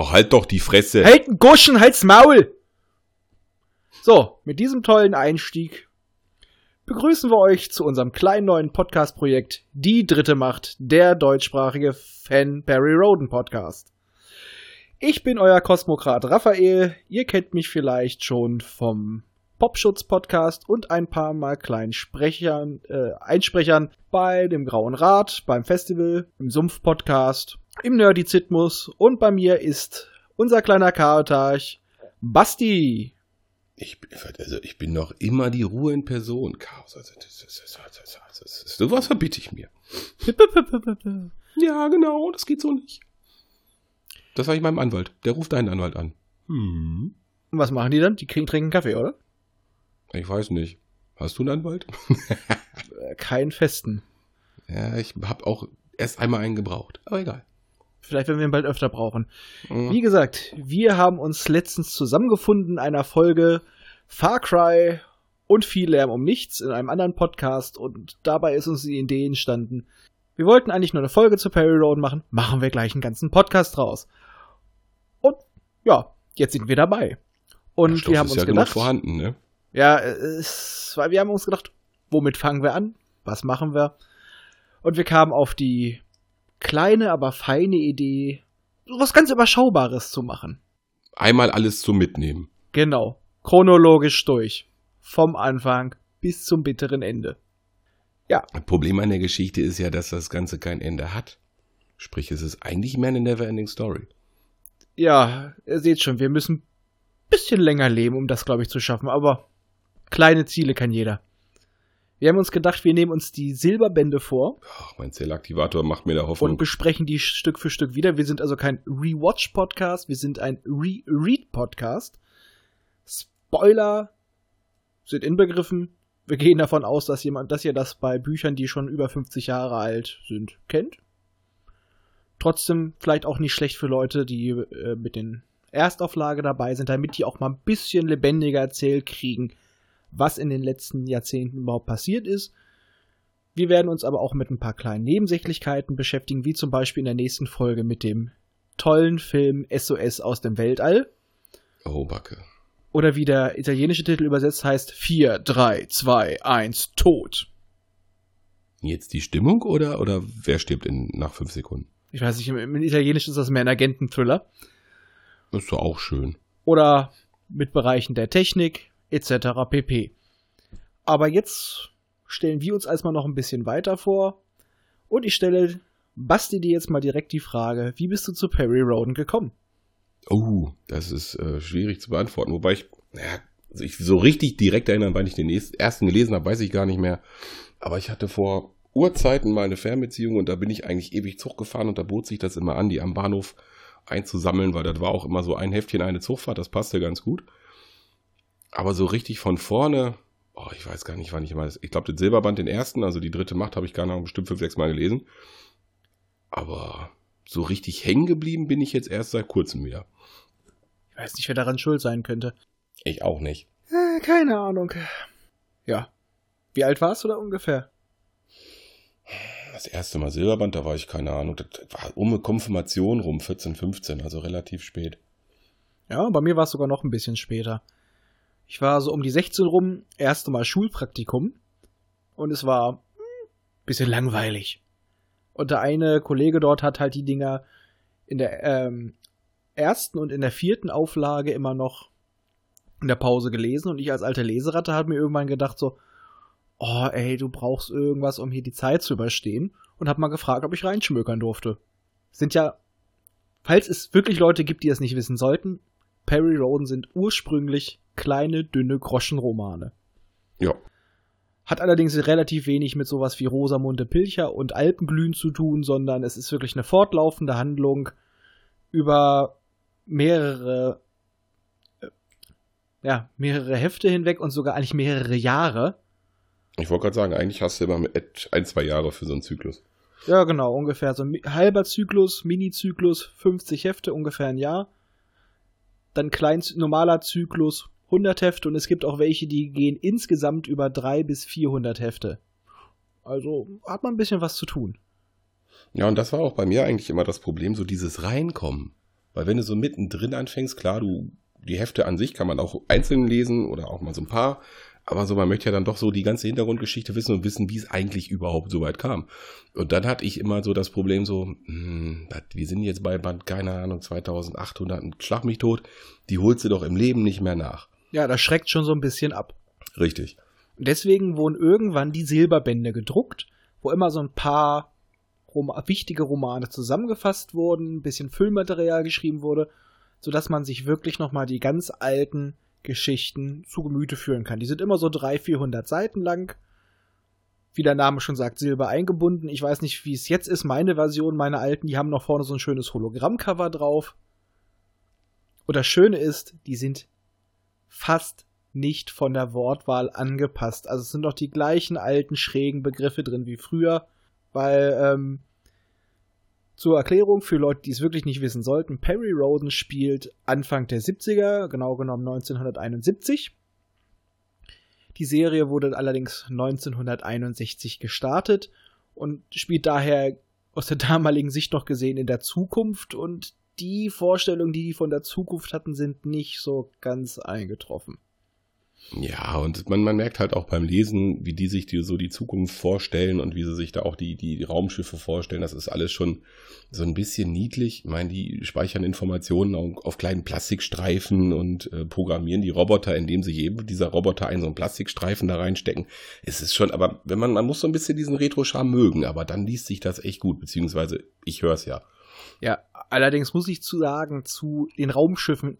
Oh, halt doch die Fresse. Halt einen Guschen, halt's Maul! So, mit diesem tollen Einstieg begrüßen wir euch zu unserem kleinen neuen Podcast-Projekt Die dritte Macht, der deutschsprachige Fan Barry Roden Podcast. Ich bin euer Kosmokrat Raphael. Ihr kennt mich vielleicht schon vom Popschutz-Podcast und ein paar Mal kleinen Sprechern, äh, Einsprechern bei dem Grauen Rat, beim Festival, im Sumpf-Podcast, im Nerdizitmus und bei mir ist unser kleiner Chaotarch Basti. Ich, bin- also ich bin noch immer die Ruhe in Person, Chaos. Also, das, das, das, das, sowas verbitte ich mir. Ja, genau, das geht so nicht. Das sage ich meinem Anwalt. Der ruft deinen Anwalt an. Hm. Was machen die dann? Die kriegen, trinken Kaffee, oder? Ich weiß nicht. Hast du einen Anwalt? Äh, keinen festen. Ja, ich habe auch erst einmal einen gebraucht. Aber egal. Vielleicht werden wir ihn bald öfter brauchen. Hm. Wie gesagt, wir haben uns letztens zusammengefunden in einer Folge Far Cry und viel Lärm um nichts in einem anderen Podcast und dabei ist uns die Idee entstanden. Wir wollten eigentlich nur eine Folge zu Perry Road machen, machen wir gleich einen ganzen Podcast draus. Und ja, jetzt sind wir dabei. Und wir haben uns ja gedacht, vorhanden, ne? ja, es, weil wir haben uns gedacht, womit fangen wir an? Was machen wir? Und wir kamen auf die kleine, aber feine Idee, was ganz Überschaubares zu machen. Einmal alles zum Mitnehmen. Genau. Chronologisch durch. Vom Anfang bis zum bitteren Ende. Das Problem an der Geschichte ist ja, dass das Ganze kein Ende hat. Sprich, es ist eigentlich mehr eine never-ending Story. Ja, ihr seht schon, wir müssen ein bisschen länger leben, um das, glaube ich, zu schaffen. Aber kleine Ziele kann jeder. Wir haben uns gedacht, wir nehmen uns die Silberbände vor Ach, mein Zellaktivator macht mir da Hoffnung. und besprechen die Stück für Stück wieder. Wir sind also kein Rewatch-Podcast, wir sind ein Re-Read-Podcast. Spoiler sind inbegriffen. Wir gehen davon aus, dass jemand, dass ihr das bei Büchern, die schon über 50 Jahre alt sind, kennt. Trotzdem vielleicht auch nicht schlecht für Leute, die äh, mit den Erstauflage dabei sind, damit die auch mal ein bisschen lebendiger erzählt kriegen, was in den letzten Jahrzehnten überhaupt passiert ist. Wir werden uns aber auch mit ein paar kleinen Nebensächlichkeiten beschäftigen, wie zum Beispiel in der nächsten Folge mit dem tollen Film SOS aus dem Weltall. oh, Backe. Oder wie der italienische Titel übersetzt heißt 4, 3, 2, 1, Tod. Jetzt die Stimmung oder, oder wer stirbt in, nach fünf Sekunden? Ich weiß nicht, im, im Italienischen ist das mehr ein Agenten-Thriller. Ist doch auch schön. Oder mit Bereichen der Technik etc. pp. Aber jetzt stellen wir uns erstmal noch ein bisschen weiter vor. Und ich stelle Basti dir jetzt mal direkt die Frage, wie bist du zu Perry Roden gekommen? Oh, das ist äh, schwierig zu beantworten. Wobei ich, naja, also ich so richtig direkt erinnern, wann ich den ersten gelesen habe, weiß ich gar nicht mehr. Aber ich hatte vor Urzeiten mal eine Fernbeziehung und da bin ich eigentlich ewig Zug gefahren und da bot sich das immer an, die am Bahnhof einzusammeln, weil das war auch immer so ein Heftchen, eine Zugfahrt, das passte ganz gut. Aber so richtig von vorne, oh, ich weiß gar nicht, wann ich mal, ich glaube, den Silberband, den ersten, also die dritte Macht, habe ich gar noch bestimmt fünf, sechs Mal gelesen. Aber so richtig hängen geblieben bin ich jetzt erst seit kurzem wieder. Ich weiß nicht, wer daran schuld sein könnte. Ich auch nicht. Äh, keine Ahnung. Ja. Wie alt warst du da ungefähr? Das erste Mal Silberband, da war ich keine Ahnung, das war um eine Konfirmation rum, 14, 15, also relativ spät. Ja, bei mir war es sogar noch ein bisschen später. Ich war so um die 16 rum, erste Mal Schulpraktikum. Und es war hm, bisschen langweilig. Und der eine Kollege dort hat halt die Dinger in der ähm, ersten und in der vierten Auflage immer noch in der Pause gelesen. Und ich als alte Leseratte habe mir irgendwann gedacht so, oh ey, du brauchst irgendwas, um hier die Zeit zu überstehen. Und habe mal gefragt, ob ich reinschmökern durfte. Sind ja, falls es wirklich Leute gibt, die es nicht wissen sollten, Perry Roden sind ursprünglich kleine, dünne Groschenromane. Ja. Hat allerdings relativ wenig mit sowas wie Rosamunde Pilcher und Alpenglühen zu tun, sondern es ist wirklich eine fortlaufende Handlung über mehrere, äh, ja, mehrere Hefte hinweg und sogar eigentlich mehrere Jahre. Ich wollte gerade sagen, eigentlich hast du immer ein, zwei Jahre für so einen Zyklus. Ja, genau, ungefähr so ein halber Zyklus, Mini-Zyklus, 50 Hefte, ungefähr ein Jahr. Dann klein, normaler Zyklus, 100 Hefte und es gibt auch welche, die gehen insgesamt über 300 bis 400 Hefte. Also hat man ein bisschen was zu tun. Ja, und das war auch bei mir eigentlich immer das Problem, so dieses Reinkommen. Weil wenn du so mittendrin anfängst, klar, du, die Hefte an sich kann man auch einzeln lesen oder auch mal so ein paar. Aber so, man möchte ja dann doch so die ganze Hintergrundgeschichte wissen und wissen, wie es eigentlich überhaupt so weit kam. Und dann hatte ich immer so das Problem so, hm, wir sind jetzt bei Band, keine Ahnung, 2800, schlag mich tot, die holst du doch im Leben nicht mehr nach. Ja, das schreckt schon so ein bisschen ab. Richtig. Deswegen wurden irgendwann die Silberbände gedruckt, wo immer so ein paar Rom wichtige Romane zusammengefasst wurden, ein bisschen Füllmaterial geschrieben wurde, sodass man sich wirklich nochmal die ganz alten Geschichten zu Gemüte führen kann. Die sind immer so 300, 400 Seiten lang. Wie der Name schon sagt, Silber eingebunden. Ich weiß nicht, wie es jetzt ist. Meine Version, meine alten, die haben noch vorne so ein schönes Hologrammcover drauf. Und das Schöne ist, die sind fast nicht von der Wortwahl angepasst. Also es sind doch die gleichen alten schrägen Begriffe drin wie früher, weil ähm, zur Erklärung für Leute, die es wirklich nicht wissen sollten, Perry Roden spielt Anfang der 70er, genau genommen 1971. Die Serie wurde allerdings 1961 gestartet und spielt daher aus der damaligen Sicht noch gesehen in der Zukunft und die Vorstellungen, die die von der Zukunft hatten, sind nicht so ganz eingetroffen. Ja, und man, man merkt halt auch beim Lesen, wie die sich die, so die Zukunft vorstellen und wie sie sich da auch die, die Raumschiffe vorstellen. Das ist alles schon so ein bisschen niedlich. Ich meine, die speichern Informationen auf, kleinen Plastikstreifen und äh, programmieren die Roboter, indem sie jedem dieser Roboter einen so einen Plastikstreifen da reinstecken. Es ist schon, aber wenn man, man muss so ein bisschen diesen Retro-Charme mögen, aber dann liest sich das echt gut, beziehungsweise ich höre es ja. Ja, allerdings muss ich zu sagen, zu den Raumschiffen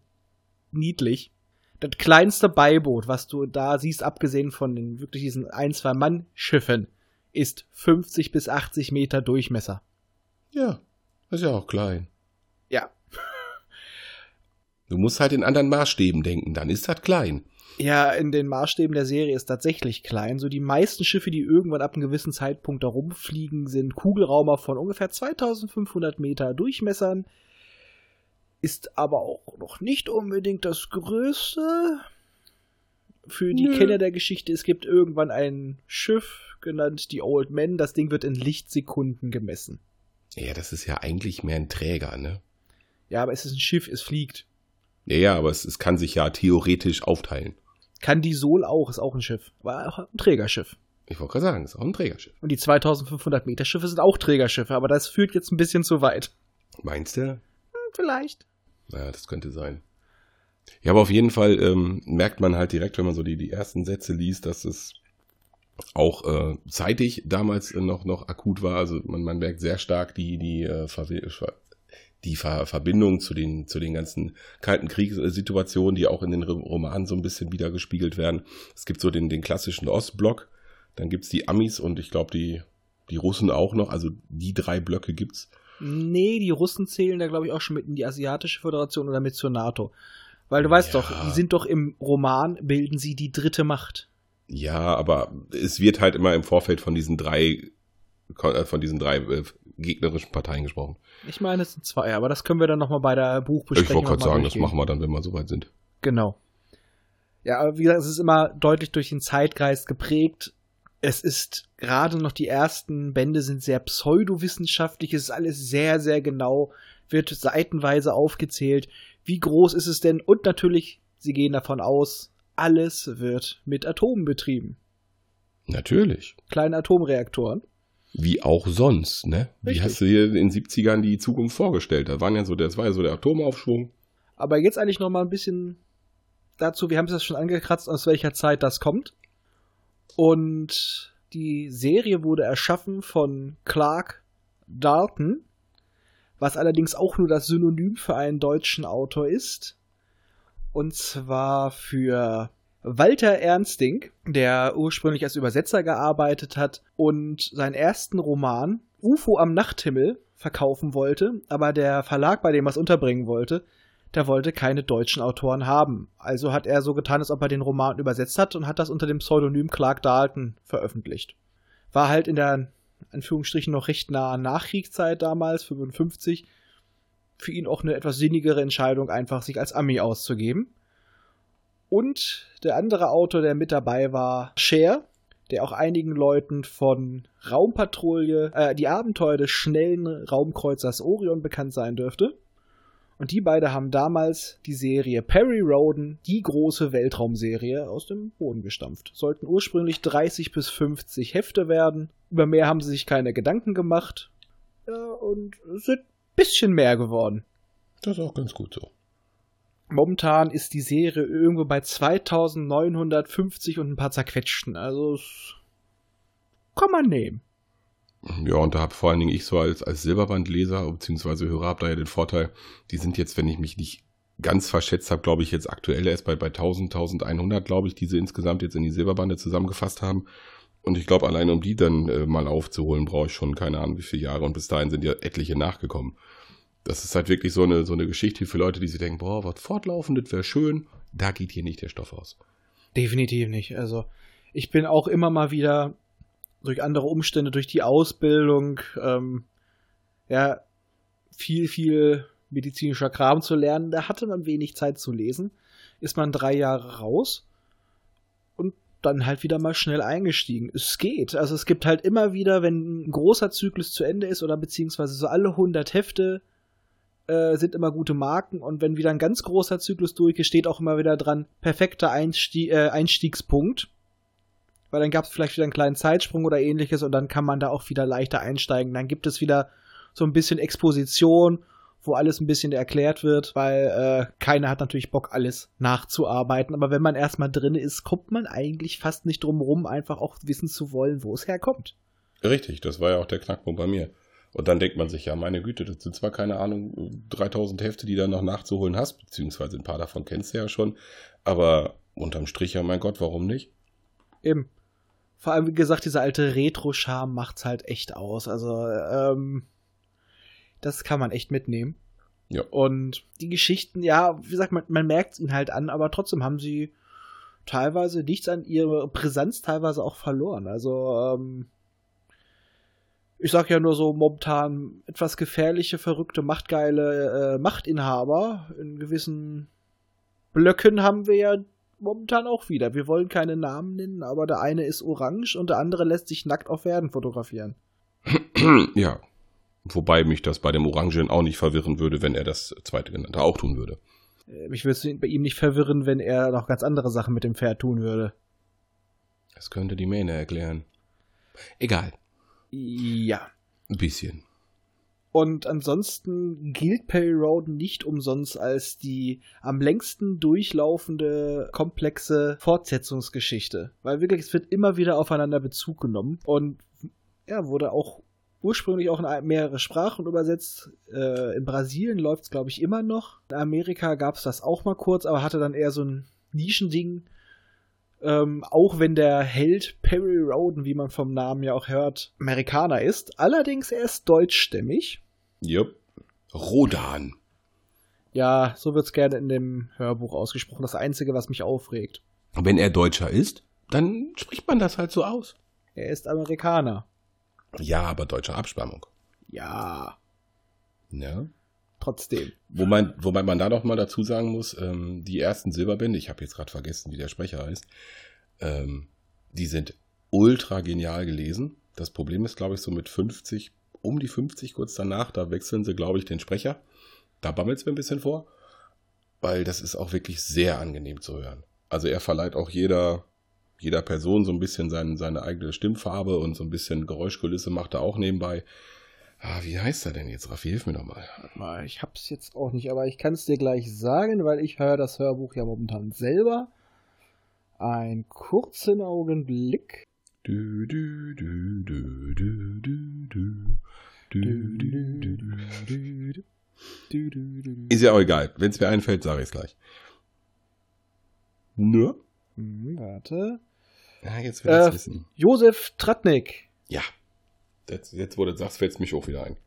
niedlich das kleinste Beiboot, was du da siehst, abgesehen von den wirklich diesen ein, zwei Mann-Schiffen, ist 50 bis 80 Meter Durchmesser. Ja, ist ja auch klein. Ja. Du musst halt in anderen Maßstäben denken, dann ist das klein. Ja, in den Maßstäben der Serie ist tatsächlich klein. So die meisten Schiffe, die irgendwann ab einem gewissen Zeitpunkt da rumfliegen, sind Kugelraumer von ungefähr 2500 Meter Durchmessern ist aber auch noch nicht unbedingt das Größte. Für die Nö. Kenner der Geschichte, es gibt irgendwann ein Schiff, genannt die Old Man, das Ding wird in Lichtsekunden gemessen. Ja, das ist ja eigentlich mehr ein Träger, ne? Ja, aber es ist ein Schiff, es fliegt. Ja, ja, aber es, es kann sich ja theoretisch aufteilen. Kann die Sol auch, ist auch ein Schiff. War auch ein Trägerschiff. Ich wollte gerade sagen, ist auch ein Trägerschiff. Und die 2500 Meter Schiffe sind auch Trägerschiffe, aber das führt jetzt ein bisschen zu weit. Meinst du? Vielleicht. Naja, das könnte sein. Ja, aber auf jeden Fall ähm, merkt man halt direkt, wenn man so die, die ersten Sätze liest, dass es auch äh, zeitig damals noch, noch akut war. Also man, man merkt sehr stark die, die, äh, die Ver Verbindung zu den, zu den ganzen kalten Kriegssituationen, die auch in den Romanen so ein bisschen wieder gespiegelt werden. Es gibt so den, den klassischen Ostblock, dann gibt's die Amis und ich glaube die, die Russen auch noch. Also die drei Blöcke gibt's. Nee, die Russen zählen da, glaube ich, auch schon mit in die Asiatische Föderation oder mit zur NATO. Weil du weißt ja. doch, die sind doch im Roman, bilden sie die dritte Macht. Ja, aber es wird halt immer im Vorfeld von diesen drei, äh, von diesen drei äh, gegnerischen Parteien gesprochen. Ich meine, es sind zwei, aber das können wir dann nochmal bei der Buchbesprechung Ich wollte gerade sagen, das machen wir dann, wenn wir soweit sind. Genau. Ja, aber wie gesagt, es ist immer deutlich durch den Zeitgeist geprägt es ist gerade noch die ersten Bände sind sehr pseudowissenschaftlich, es ist alles sehr, sehr genau, wird seitenweise aufgezählt. Wie groß ist es denn? Und natürlich, sie gehen davon aus, alles wird mit Atomen betrieben. Natürlich. Kleine Atomreaktoren. Wie auch sonst, ne? Richtig. Wie hast du dir in den 70ern die Zukunft vorgestellt? Da waren ja so, das war ja so der Atomaufschwung. Aber jetzt eigentlich noch mal ein bisschen dazu, wir haben es das schon angekratzt, aus welcher Zeit das kommt. Und die Serie wurde erschaffen von Clark Dalton, was allerdings auch nur das Synonym für einen deutschen Autor ist. Und zwar für Walter Ernsting, der ursprünglich als Übersetzer gearbeitet hat und seinen ersten Roman UFO am Nachthimmel verkaufen wollte, aber der Verlag, bei dem er es unterbringen wollte, der wollte keine deutschen Autoren haben. Also hat er so getan, als ob er den Roman übersetzt hat und hat das unter dem Pseudonym Clark Dalton veröffentlicht. War halt in der Anführungsstrichen noch recht nahe Nachkriegszeit damals, 55, für ihn auch eine etwas sinnigere Entscheidung, einfach sich als Ami auszugeben. Und der andere Autor, der mit dabei war, Cher, der auch einigen Leuten von Raumpatrouille, äh, die Abenteuer des schnellen Raumkreuzers Orion bekannt sein dürfte. Und die beide haben damals die Serie Perry Roden, die große Weltraumserie, aus dem Boden gestampft. Sollten ursprünglich 30 bis 50 Hefte werden. Über mehr haben sie sich keine Gedanken gemacht. Ja, und sind ein bisschen mehr geworden. Das ist auch ganz gut so. Momentan ist die Serie irgendwo bei 2950 und ein paar zerquetschten. Also es kann man nehmen. Ja, und da habe vor allen Dingen ich so als, als Silberbandleser bzw. Hörer habe da ja den Vorteil, die sind jetzt, wenn ich mich nicht ganz verschätzt habe, glaube ich, jetzt aktuell erst bei, bei 1000, 1100, glaube ich, die sie insgesamt jetzt in die Silberbande zusammengefasst haben. Und ich glaube, allein um die dann äh, mal aufzuholen, brauche ich schon keine Ahnung wie viele Jahre. Und bis dahin sind ja etliche nachgekommen. Das ist halt wirklich so eine, so eine Geschichte für Leute, die sich denken, boah, was fortlaufend, das wäre schön. Da geht hier nicht der Stoff aus. Definitiv nicht. Also ich bin auch immer mal wieder durch andere Umstände, durch die Ausbildung, ähm, ja, viel, viel medizinischer Kram zu lernen. Da hatte man wenig Zeit zu lesen. Ist man drei Jahre raus und dann halt wieder mal schnell eingestiegen. Es geht. Also es gibt halt immer wieder, wenn ein großer Zyklus zu Ende ist oder beziehungsweise so alle 100 Hefte äh, sind immer gute Marken und wenn wieder ein ganz großer Zyklus durch ist, steht auch immer wieder dran, perfekter Einstieg, äh, Einstiegspunkt weil dann gab es vielleicht wieder einen kleinen Zeitsprung oder ähnliches und dann kann man da auch wieder leichter einsteigen. Dann gibt es wieder so ein bisschen Exposition, wo alles ein bisschen erklärt wird, weil äh, keiner hat natürlich Bock, alles nachzuarbeiten. Aber wenn man erstmal drin ist, kommt man eigentlich fast nicht drum rum, einfach auch wissen zu wollen, wo es herkommt. Richtig, das war ja auch der Knackpunkt bei mir. Und dann denkt man sich, ja, meine Güte, das sind zwar keine Ahnung, 3000 Hefte, die du noch nachzuholen hast, beziehungsweise ein paar davon kennst du ja schon, aber unterm Strich, ja, mein Gott, warum nicht? Eben vor allem, wie gesagt, dieser alte Retro-Charme macht's halt echt aus. Also, ähm, das kann man echt mitnehmen. Ja. Und die Geschichten, ja, wie gesagt, man, man merkt ihnen halt an, aber trotzdem haben sie teilweise nichts an ihrer Brisanz teilweise auch verloren. Also, ähm, ich sag ja nur so momentan etwas gefährliche, verrückte, machtgeile äh, Machtinhaber. In gewissen Blöcken haben wir ja momentan auch wieder. Wir wollen keine Namen nennen, aber der eine ist orange und der andere lässt sich nackt auf Pferden fotografieren. ja. Wobei mich das bei dem Orangen auch nicht verwirren würde, wenn er das zweite genannte auch tun würde. Äh, mich würde es bei ihm nicht verwirren, wenn er noch ganz andere Sachen mit dem Pferd tun würde. Das könnte die Mähne erklären. Egal. Ja. Ein bisschen. Und ansonsten gilt Perry Road nicht umsonst als die am längsten durchlaufende komplexe Fortsetzungsgeschichte. Weil wirklich, es wird immer wieder aufeinander Bezug genommen und ja, wurde auch ursprünglich auch in mehrere Sprachen übersetzt. Äh, in Brasilien läuft es, glaube ich, immer noch. In Amerika gab es das auch mal kurz, aber hatte dann eher so ein Nischending. Ähm, auch wenn der Held Perry Roden, wie man vom Namen ja auch hört, Amerikaner ist. Allerdings er ist deutschstämmig. Jupp. Rodan. Ja, so wird's gerne in dem Hörbuch ausgesprochen. Das Einzige, was mich aufregt. Wenn er Deutscher ist, dann spricht man das halt so aus. Er ist Amerikaner. Ja, aber deutscher Abstammung. Ja. Ja. Trotzdem. Wobei, wobei man da noch mal dazu sagen muss, ähm, die ersten Silberbände, ich habe jetzt gerade vergessen, wie der Sprecher heißt, ähm, die sind ultra genial gelesen. Das Problem ist, glaube ich, so mit 50, um die 50 kurz danach, da wechseln sie, glaube ich, den Sprecher. Da bammelt es mir ein bisschen vor, weil das ist auch wirklich sehr angenehm zu hören. Also er verleiht auch jeder, jeder Person so ein bisschen seine, seine eigene Stimmfarbe und so ein bisschen Geräuschkulisse macht er auch nebenbei. Ah, wie heißt er denn jetzt, Raffi? Hilf mir doch mal. Mal, ich hab's jetzt auch nicht, aber ich kann es dir gleich sagen, weil ich höre das Hörbuch ja momentan selber. Ein kurzen Augenblick. Du, du, du, du, du, du, du. Ist ja auch egal. Wenn es mir einfällt, sage ich es gleich. Hm, warte. Ja, jetzt will ich Äh, wissen. Josef Tratnik. Ja. Jetzt, jetzt wo du sagst, fällt es mich auch wieder ein.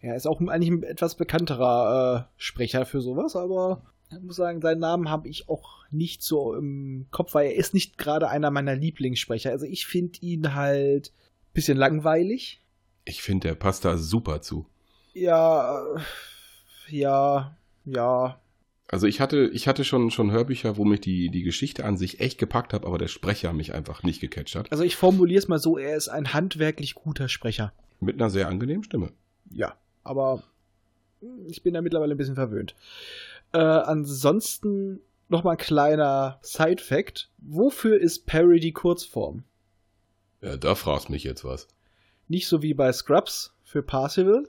Er ist auch eigentlich ein etwas bekannterer äh, Sprecher für sowas, aber ich muss sagen, seinen Namen habe ich auch nicht so im Kopf, weil er ist nicht gerade einer meiner Lieblingssprecher. Also ich finde ihn halt ein bisschen langweilig. Ich finde, der passt da super zu. Ja, äh, ja, ja. Also ich hatte, ich hatte schon, schon Hörbücher, wo mich die, die Geschichte an sich echt gepackt hat, aber der Sprecher mich einfach nicht gecatcht hat. Also ich formuliere es mal so, er ist ein handwerklich guter Sprecher. Mit einer sehr angenehmen Stimme. Ja, aber ich bin da mittlerweile ein bisschen verwöhnt. Äh, ansonsten nochmal ein kleiner Side-Fact. Wofür ist Perry die Kurzform? Ja, da fragst mich jetzt was. Nicht so wie bei Scrubs für Parsival,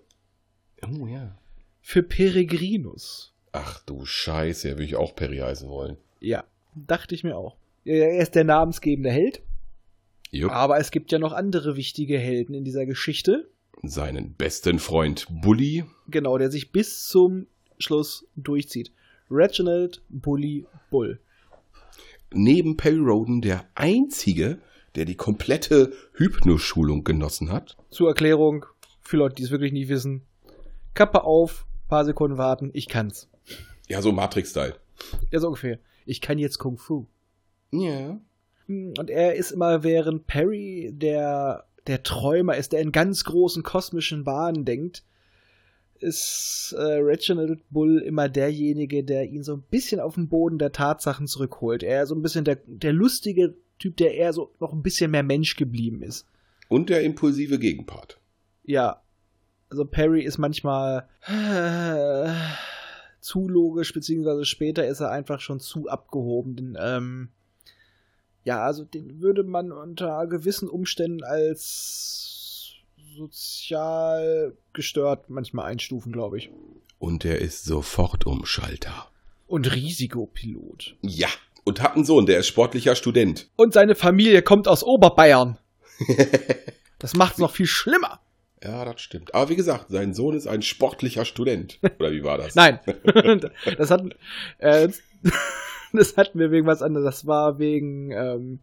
Oh ja. für Peregrinus. Ach du Scheiße, würde ich auch Perry heißen wollen. Ja, dachte ich mir auch. Er ist der namensgebende Held, Jupp. aber es gibt ja noch andere wichtige Helden in dieser Geschichte. Seinen besten Freund Bully. Genau, der sich bis zum Schluss durchzieht. Reginald Bully Bull. Neben Perry Roden der einzige, der die komplette Hypnoschulung genossen hat. Zur Erklärung, für Leute, die es wirklich nicht wissen. Kappe auf, paar Sekunden warten, ich kann's. Ja, so Matrix-Style. Ja, so ungefähr. Ich kann jetzt Kung Fu. Ja. Und er ist immer, während Perry der, der Träumer ist, der in ganz großen kosmischen Bahnen denkt, ist äh, Reginald Bull immer derjenige, der ihn so ein bisschen auf den Boden der Tatsachen zurückholt. Er ist so ein bisschen der, der lustige Typ, der eher so noch ein bisschen mehr Mensch geblieben ist. Und der impulsive Gegenpart. Ja. Also Perry ist manchmal äh, zu logisch, beziehungsweise später ist er einfach schon zu abgehoben. Denn, ähm, ja, also den würde man unter gewissen Umständen als sozial gestört manchmal einstufen, glaube ich. Und er ist sofort Umschalter. Und Risikopilot. Ja. Und hat einen Sohn, der ist sportlicher Student. Und seine Familie kommt aus Oberbayern. Das macht's noch viel schlimmer. Ja, das stimmt. Aber wie gesagt, sein Sohn ist ein sportlicher Student. Oder wie war das? Nein, das hat, äh, das hatten wir wegen was anderes. Das war wegen, ähm,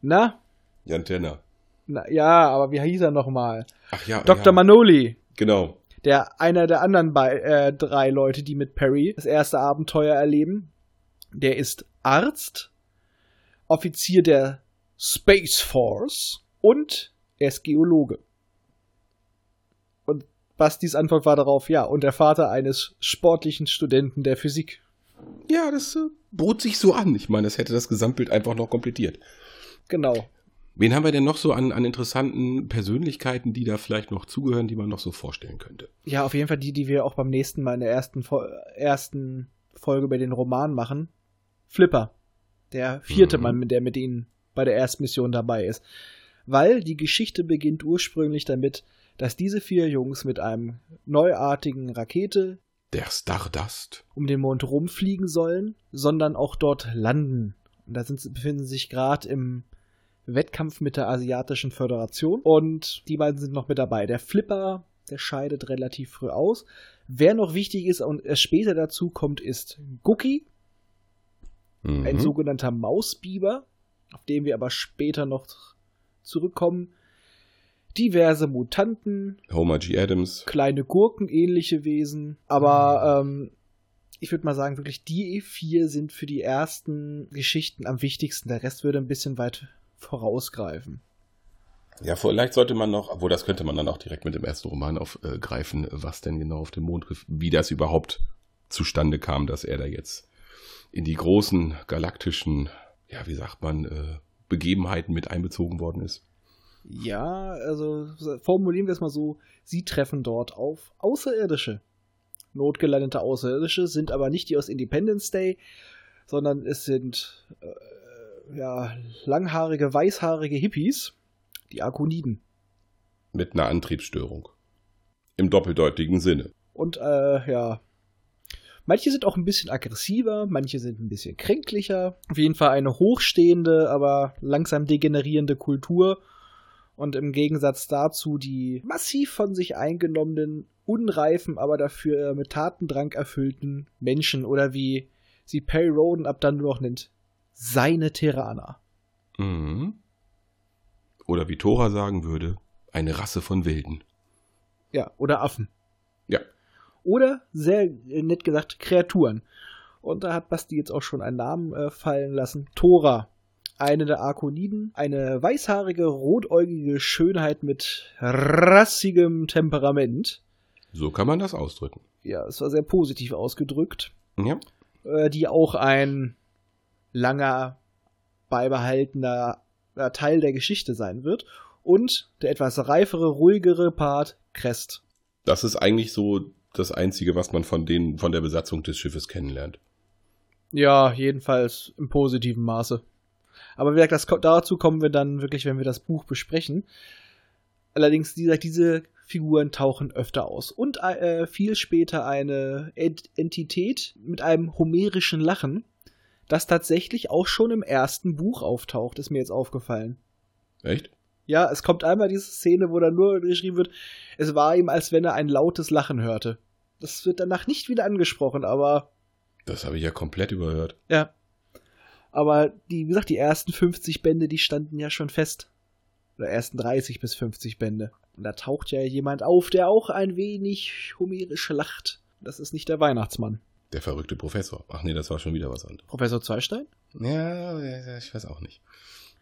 na, Jan Tenner. na, ja, aber wie hieß er nochmal? Ach ja. Dr. Ja. Manoli, Genau. der einer der anderen bei, äh, drei Leute, die mit Perry das erste Abenteuer erleben. Der ist Arzt, Offizier der Space Force und er ist Geologe. Bastis Antwort war darauf, ja, und der Vater eines sportlichen Studenten der Physik. Ja, das äh, bot sich so an. Ich meine, das hätte das Gesamtbild einfach noch komplettiert. Genau. Wen haben wir denn noch so an, an interessanten Persönlichkeiten, die da vielleicht noch zugehören, die man noch so vorstellen könnte? Ja, auf jeden Fall die, die wir auch beim nächsten Mal in der ersten, Fol ersten Folge über den Roman machen. Flipper. Der vierte Mhm. Mann, der mit ihnen bei der ersten Mission dabei ist. Weil die Geschichte beginnt ursprünglich damit, dass diese vier Jungs mit einem neuartigen Rakete Der Stardust. um den Mond rumfliegen sollen, sondern auch dort landen. Und da sind, befinden sie sich gerade im Wettkampf mit der Asiatischen Föderation. Und die beiden sind noch mit dabei. Der Flipper, der scheidet relativ früh aus. Wer noch wichtig ist und erst später dazu kommt, ist Gookie, Mhm. ein sogenannter Mausbiber, auf den wir aber später noch zurückkommen. Diverse Mutanten, Homer G. Adams. kleine Gurken ähnliche Wesen. Aber ähm, ich würde mal sagen, wirklich die vier sind für die ersten Geschichten am wichtigsten. Der Rest würde ein bisschen weit vorausgreifen. Ja, vielleicht sollte man noch, obwohl das könnte man dann auch direkt mit dem ersten Roman aufgreifen, was denn genau auf dem Mond, wie das überhaupt zustande kam, dass er da jetzt in die großen galaktischen, ja, wie sagt man, äh, Begebenheiten mit einbezogen worden ist. Ja, also formulieren wir es mal so, sie treffen dort auf Außerirdische. Notgelandete Außerirdische sind aber nicht die aus Independence Day, sondern es sind äh, ja, langhaarige, weißhaarige Hippies, die Arkoniden. Mit einer Antriebsstörung. Im doppeldeutigen Sinne. Und äh, ja, manche sind auch ein bisschen aggressiver, manche sind ein bisschen kränklicher. Auf jeden Fall eine hochstehende, aber langsam degenerierende Kultur. Und im Gegensatz dazu die massiv von sich eingenommenen, unreifen, aber dafür mit Tatendrang erfüllten Menschen oder wie sie Perry Roden ab dann nur noch nennt, seine Terraner. Mhm. Oder wie Thora sagen würde, eine Rasse von Wilden. Ja, oder Affen. Ja. Oder, sehr äh, nett gesagt, Kreaturen. Und da hat Basti jetzt auch schon einen Namen äh, fallen lassen. Tora. Eine der Arkoniden. Eine weißhaarige, rotäugige Schönheit mit rassigem Temperament. So kann man das ausdrücken. Ja, es war sehr positiv ausgedrückt. Ja. äh, die auch ein langer beibehaltener äh, Teil der Geschichte sein wird. Und der etwas reifere, ruhigere Part Crest. Das ist eigentlich so das Einzige, was man von, den, von der Besatzung des Schiffes kennenlernt. Ja, jedenfalls im positiven Maße. Aber wie gesagt, das, dazu kommen wir dann wirklich, wenn wir das Buch besprechen. Allerdings, wie gesagt, diese Figuren tauchen öfter aus. Und äh, viel später eine Ent Entität mit einem homerischen Lachen, das tatsächlich auch schon im ersten Buch auftaucht, ist mir jetzt aufgefallen. Echt? Ja, es kommt einmal diese Szene, wo dann nur geschrieben wird, es war ihm, als wenn er ein lautes Lachen hörte. Das wird danach nicht wieder angesprochen, aber. Das habe ich ja komplett überhört. Ja. Aber die, wie gesagt, die ersten 50 Bände, die standen ja schon fest. Oder ersten 30 bis 50 Bände. Und da taucht ja jemand auf, der auch ein wenig homerisch lacht. Das ist nicht der Weihnachtsmann. Der verrückte Professor. Ach nee, das war schon wieder was anderes. Professor Zweistein? Ja, ich weiß auch nicht.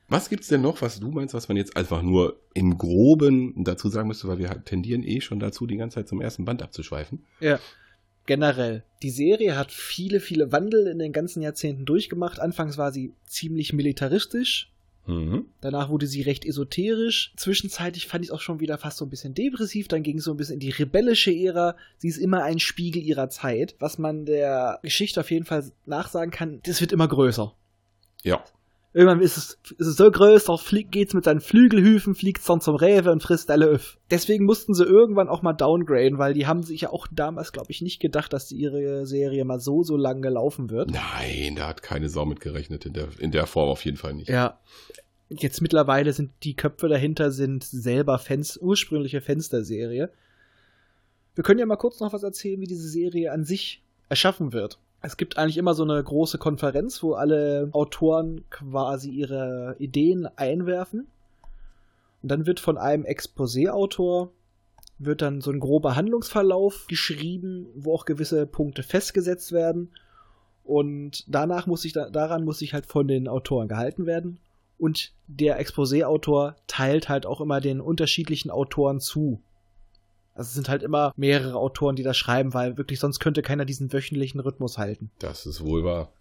Was gibt's denn noch, was du meinst, was man jetzt einfach nur im Groben dazu sagen müsste, weil wir tendieren eh schon dazu, die ganze Zeit zum ersten Band abzuschweifen? Ja. Generell. Die Serie hat viele, viele Wandel in den ganzen Jahrzehnten durchgemacht. Anfangs war sie ziemlich militaristisch. Mhm. Danach wurde sie recht esoterisch. Zwischenzeitlich fand ich es auch schon wieder fast so ein bisschen depressiv. Dann ging es so ein bisschen in die rebellische Ära. Sie ist immer ein Spiegel ihrer Zeit. Was man der Geschichte auf jeden Fall nachsagen kann, das wird immer größer. Ja. Irgendwann ist es, ist es so größer, fliegt, geht's mit seinen Flügelhüfen, fliegt dann zum Rewe und frisst alle Öff. Deswegen mussten sie irgendwann auch mal downgraden, weil die haben sich ja auch damals, glaube ich, nicht gedacht, dass ihre Serie mal so, so lange laufen wird. Nein, da hat keine Sau mit gerechnet, in der, in der Form auf jeden Fall nicht. Ja. Jetzt mittlerweile sind die Köpfe dahinter sind selber Fans, ursprüngliche Fans der Serie. Wir können ja mal kurz noch was erzählen, wie diese Serie an sich erschaffen wird. Es gibt eigentlich immer so eine große Konferenz, wo alle Autoren quasi ihre Ideen einwerfen. Und dann wird von einem Exposé-Autor wird dann so ein grober Handlungsverlauf geschrieben, wo auch gewisse Punkte festgesetzt werden. Und danach muss ich da, daran muss ich halt von den Autoren gehalten werden. Und der Exposé-Autor teilt halt auch immer den unterschiedlichen Autoren zu. Also es sind halt immer mehrere Autoren, die das schreiben, weil wirklich sonst könnte keiner diesen wöchentlichen Rhythmus halten. Das ist wohl wahr.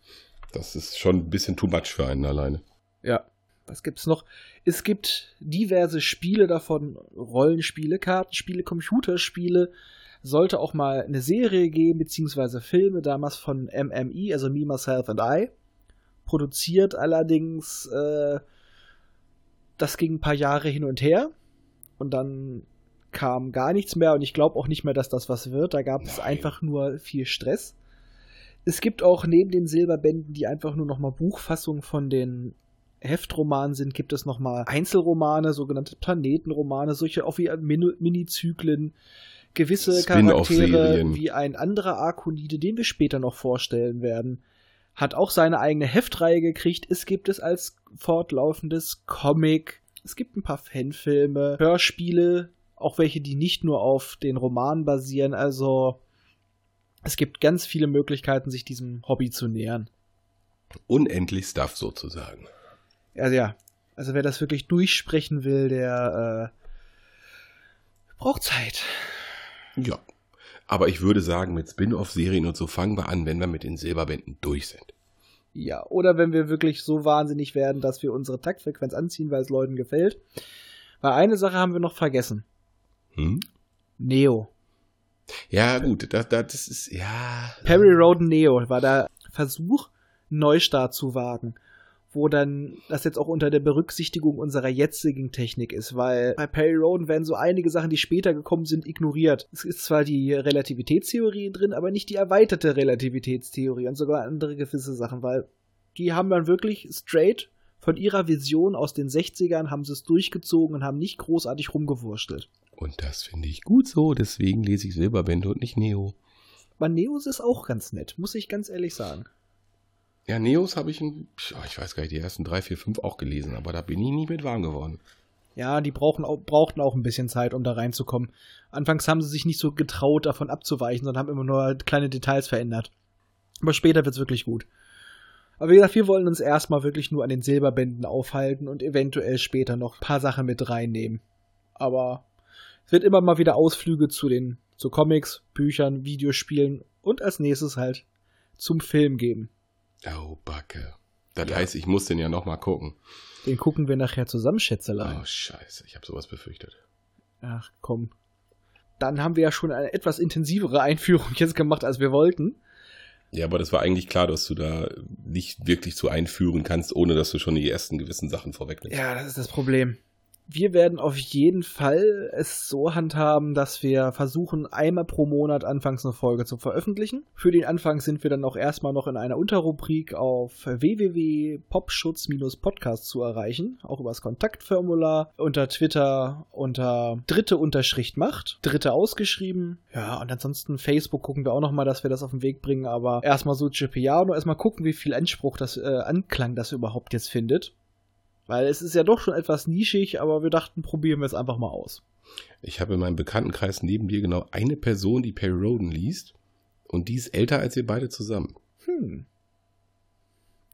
Das ist schon ein bisschen too much für einen alleine. Ja. Was gibt's noch? Es gibt diverse Spiele davon, Rollenspiele, Kartenspiele, Computerspiele. Sollte auch mal eine Serie geben, beziehungsweise Filme, damals von MMI, also Me, Myself and I. Produziert allerdings, äh, das ging ein paar Jahre hin und her. Und dann kam gar nichts mehr und ich glaube auch nicht mehr, dass das was wird. Da gab es einfach nur viel Stress. Es gibt auch neben den Silberbänden, die einfach nur nochmal Buchfassungen von den Heftromanen sind, gibt es nochmal Einzelromane, sogenannte Planetenromane, solche auch wie Min Minizyklen, gewisse Charaktere wie ein anderer Arkonide, den wir später noch vorstellen werden, hat auch seine eigene Heftreihe gekriegt. Es gibt es als fortlaufendes Comic. Es gibt ein paar Fanfilme, Hörspiele, auch welche, die nicht nur auf den Romanen basieren. Also es gibt ganz viele Möglichkeiten, sich diesem Hobby zu nähern. Unendlich Stuff sozusagen. Also ja, also wer das wirklich durchsprechen will, der äh, braucht Zeit. Ja. Aber ich würde sagen, mit Spin-off-Serien und so fangen wir an, wenn wir mit den Silberbänden durch sind. Ja, oder wenn wir wirklich so wahnsinnig werden, dass wir unsere Taktfrequenz anziehen, weil es Leuten gefällt. Weil eine Sache haben wir noch vergessen. Hm? Neo. Ja, gut, das, das ist, ja. Perry Roden Neo war der Versuch, einen Neustart zu wagen. Wo dann das jetzt auch unter der Berücksichtigung unserer jetzigen Technik ist, weil bei Perry Roden werden so einige Sachen, die später gekommen sind, ignoriert. Es ist zwar die Relativitätstheorie drin, aber nicht die erweiterte Relativitätstheorie und sogar andere gewisse Sachen, weil die haben dann wirklich straight von ihrer Vision aus den 60ern haben sie es durchgezogen und haben nicht großartig rumgewurstelt. Und das finde ich gut so, deswegen lese ich Silberbände und nicht Neo. Aber Neos ist auch ganz nett, muss ich ganz ehrlich sagen. Ja, Neos habe ich, in, pf, ich weiß gar nicht, die ersten drei, vier, fünf auch gelesen, aber da bin ich nie mit warm geworden. Ja, die brauchen auch, brauchten auch ein bisschen Zeit, um da reinzukommen. Anfangs haben sie sich nicht so getraut, davon abzuweichen, sondern haben immer nur kleine Details verändert. Aber später wird's wirklich gut. Aber wie gesagt, wir wollen uns erstmal wirklich nur an den Silberbänden aufhalten und eventuell später noch ein paar Sachen mit reinnehmen. Aber es wird immer mal wieder Ausflüge zu den zu Comics, Büchern, Videospielen und als nächstes halt zum Film geben. Oh, Backe. Das Ja. heißt, ich muss den ja noch mal gucken. Den gucken wir nachher zusammen, Schätzelein. Oh, scheiße. Ich habe sowas befürchtet. Ach komm. Dann haben wir ja schon eine etwas intensivere Einführung jetzt gemacht, als wir wollten. Ja, aber das war eigentlich klar, dass du da nicht wirklich zu einführen kannst, ohne dass du schon die ersten gewissen Sachen vorwegnimmst. Ja, das ist das Problem. Wir werden auf jeden Fall es so handhaben, dass wir versuchen, einmal pro Monat anfangs eine Folge zu veröffentlichen. Für den Anfang sind wir dann auch erstmal noch in einer Unterrubrik auf www.popschutz-podcast zu erreichen, auch über das Kontaktformular, unter Twitter unter dritte Unterschrift macht, dritte ausgeschrieben. Ja, und ansonsten Facebook gucken wir auch nochmal, dass wir das auf den Weg bringen, aber erstmal so Piano, erstmal gucken, wie viel Anspruch das, äh, Anklang das überhaupt jetzt findet. Weil es ist ja doch schon etwas nischig, aber wir dachten, probieren wir es einfach mal aus. Ich habe in meinem Bekanntenkreis neben dir genau eine Person, die Perry Roden liest. Und die ist älter als wir beide zusammen. Hm.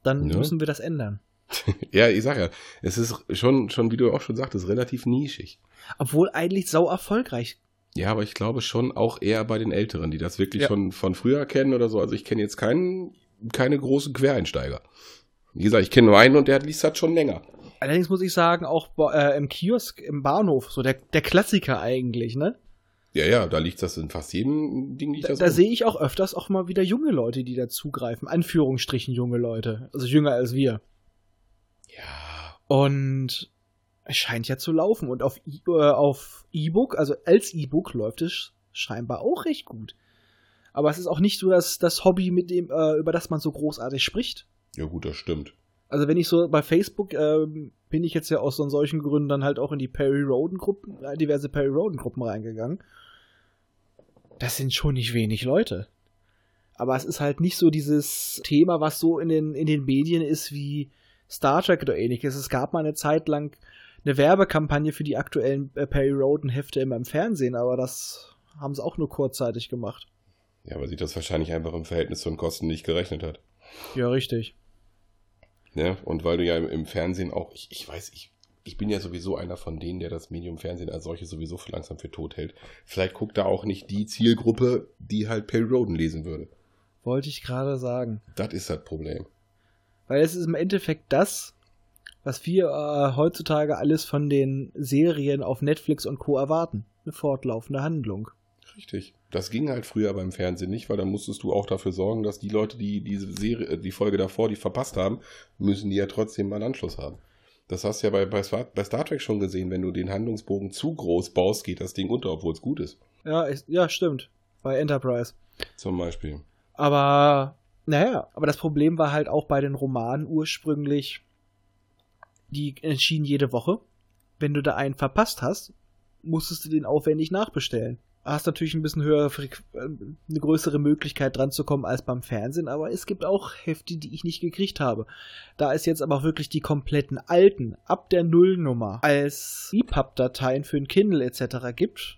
Dann Ja. müssen wir das ändern. Ja, ich sag ja, es ist schon, schon, wie du auch schon sagtest, relativ nischig. Obwohl eigentlich sau erfolgreich. Ja, aber ich glaube schon auch eher bei den Älteren, die das wirklich Ja. schon von früher kennen oder so. Also ich kenne jetzt keinen, keine großen Quereinsteiger. Wie gesagt, ich kenne nur einen und der liest das schon länger. Allerdings muss ich sagen, auch äh, im Kiosk, im Bahnhof, so der, der Klassiker eigentlich, ne? Ja, ja, da liegt das in fast jedem Ding liegt Da, das. da sehe ich auch öfters auch mal wieder junge Leute, die da zugreifen. Anführungsstrichen junge Leute. Also jünger als wir. ja, Und es scheint ja zu laufen. Und auf E- äh, auf E-Book, also als E-Book läuft es scheinbar auch recht gut. Aber es ist auch nicht so das, das Hobby, mit dem, äh, über das man so großartig spricht. ja gut, das stimmt. Also wenn ich so bei Facebook ähm, bin ich jetzt ja aus so solchen Gründen dann halt auch in die Perry Roden Gruppen, äh, diverse Perry Roden Gruppen reingegangen. Das sind schon nicht wenig Leute. Aber es ist halt nicht so dieses Thema, was so in den, in den Medien ist wie Star Trek oder ähnliches. Es gab mal eine Zeit lang eine Werbekampagne für die aktuellen äh, Perry Roden Hefte immer im Fernsehen, aber das haben sie auch nur kurzzeitig gemacht. Ja, weil sich das wahrscheinlich einfach im Verhältnis zu den Kosten nicht gerechnet hat. Ja, richtig. Ne? Und weil du ja im, im Fernsehen auch, ich, ich weiß, ich, ich bin ja sowieso einer von denen, der das Medium Fernsehen als solches sowieso für langsam für tot hält. Vielleicht guckt da auch nicht die Zielgruppe, die halt Perry Roden lesen würde. Wollte ich gerade sagen. Das ist das Problem. Weil es ist im Endeffekt das, was wir äh, heutzutage alles von den Serien auf Netflix und Co. erwarten. Eine fortlaufende Handlung. Richtig. Das ging halt früher beim Fernsehen nicht, weil da musstest du auch dafür sorgen, dass die Leute, die diese Serie, äh, die Folge davor, die verpasst haben, müssen die ja trotzdem mal einen Anschluss haben. Das hast du ja bei, bei, Star- bei Star Trek schon gesehen, wenn du den Handlungsbogen zu groß baust, geht das Ding unter, obwohl es gut ist. Ja, ist, ja, stimmt. Bei Enterprise. Zum Beispiel. Aber, naja, aber das Problem war halt auch bei den Romanen ursprünglich, die erschienen jede Woche. Wenn du da einen verpasst hast, musstest du den aufwendig nachbestellen. Hast natürlich ein bisschen höhere, Frequ äh, eine größere Möglichkeit dran zu kommen als beim Fernsehen, aber es gibt auch Hefte, die ich nicht gekriegt habe. Da es jetzt aber wirklich die kompletten alten, ab der Nullnummer, als EPUB-Dateien für ein Kindle etc. gibt,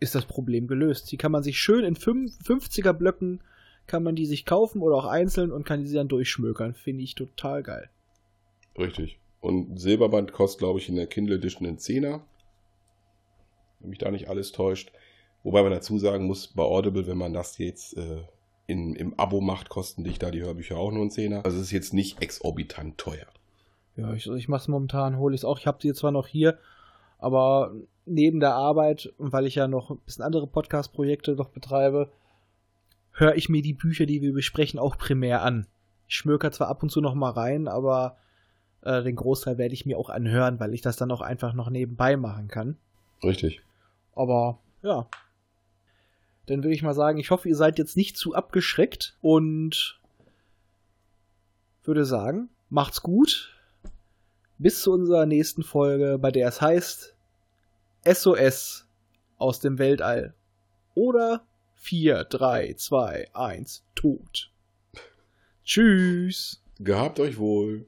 ist das Problem gelöst. Die kann man sich schön in 50er Blöcken kann man die sich kaufen oder auch einzeln und kann die dann durchschmökern. Finde ich total geil. Richtig. Und Silberband kostet, glaube ich, in der Kindle Edition einen Zehner. Wenn mich da nicht alles täuscht. Wobei man dazu sagen muss, bei Audible, wenn man das jetzt äh, in, im Abo macht, kosten dich da die Hörbücher auch nur einen Zehner. Also es ist jetzt nicht exorbitant teuer. Ja, ich, ich mache es momentan, hole ich es auch. Ich habe sie zwar noch hier, aber neben der Arbeit, weil ich ja noch ein bisschen andere Podcast-Projekte noch betreibe, höre ich mir die Bücher, die wir besprechen, auch primär an. Ich schmöker zwar ab und zu noch mal rein, aber äh, den Großteil werde ich mir auch anhören, weil ich das dann auch einfach noch nebenbei machen kann. Richtig. Aber ja. Dann würde ich mal sagen, ich hoffe, ihr seid jetzt nicht zu abgeschreckt und würde sagen, macht's gut. Bis zu unserer nächsten Folge, bei der es heißt SOS aus dem Weltall. Oder 4, 3, 2, 1, tot. Tschüss. Gehabt euch wohl.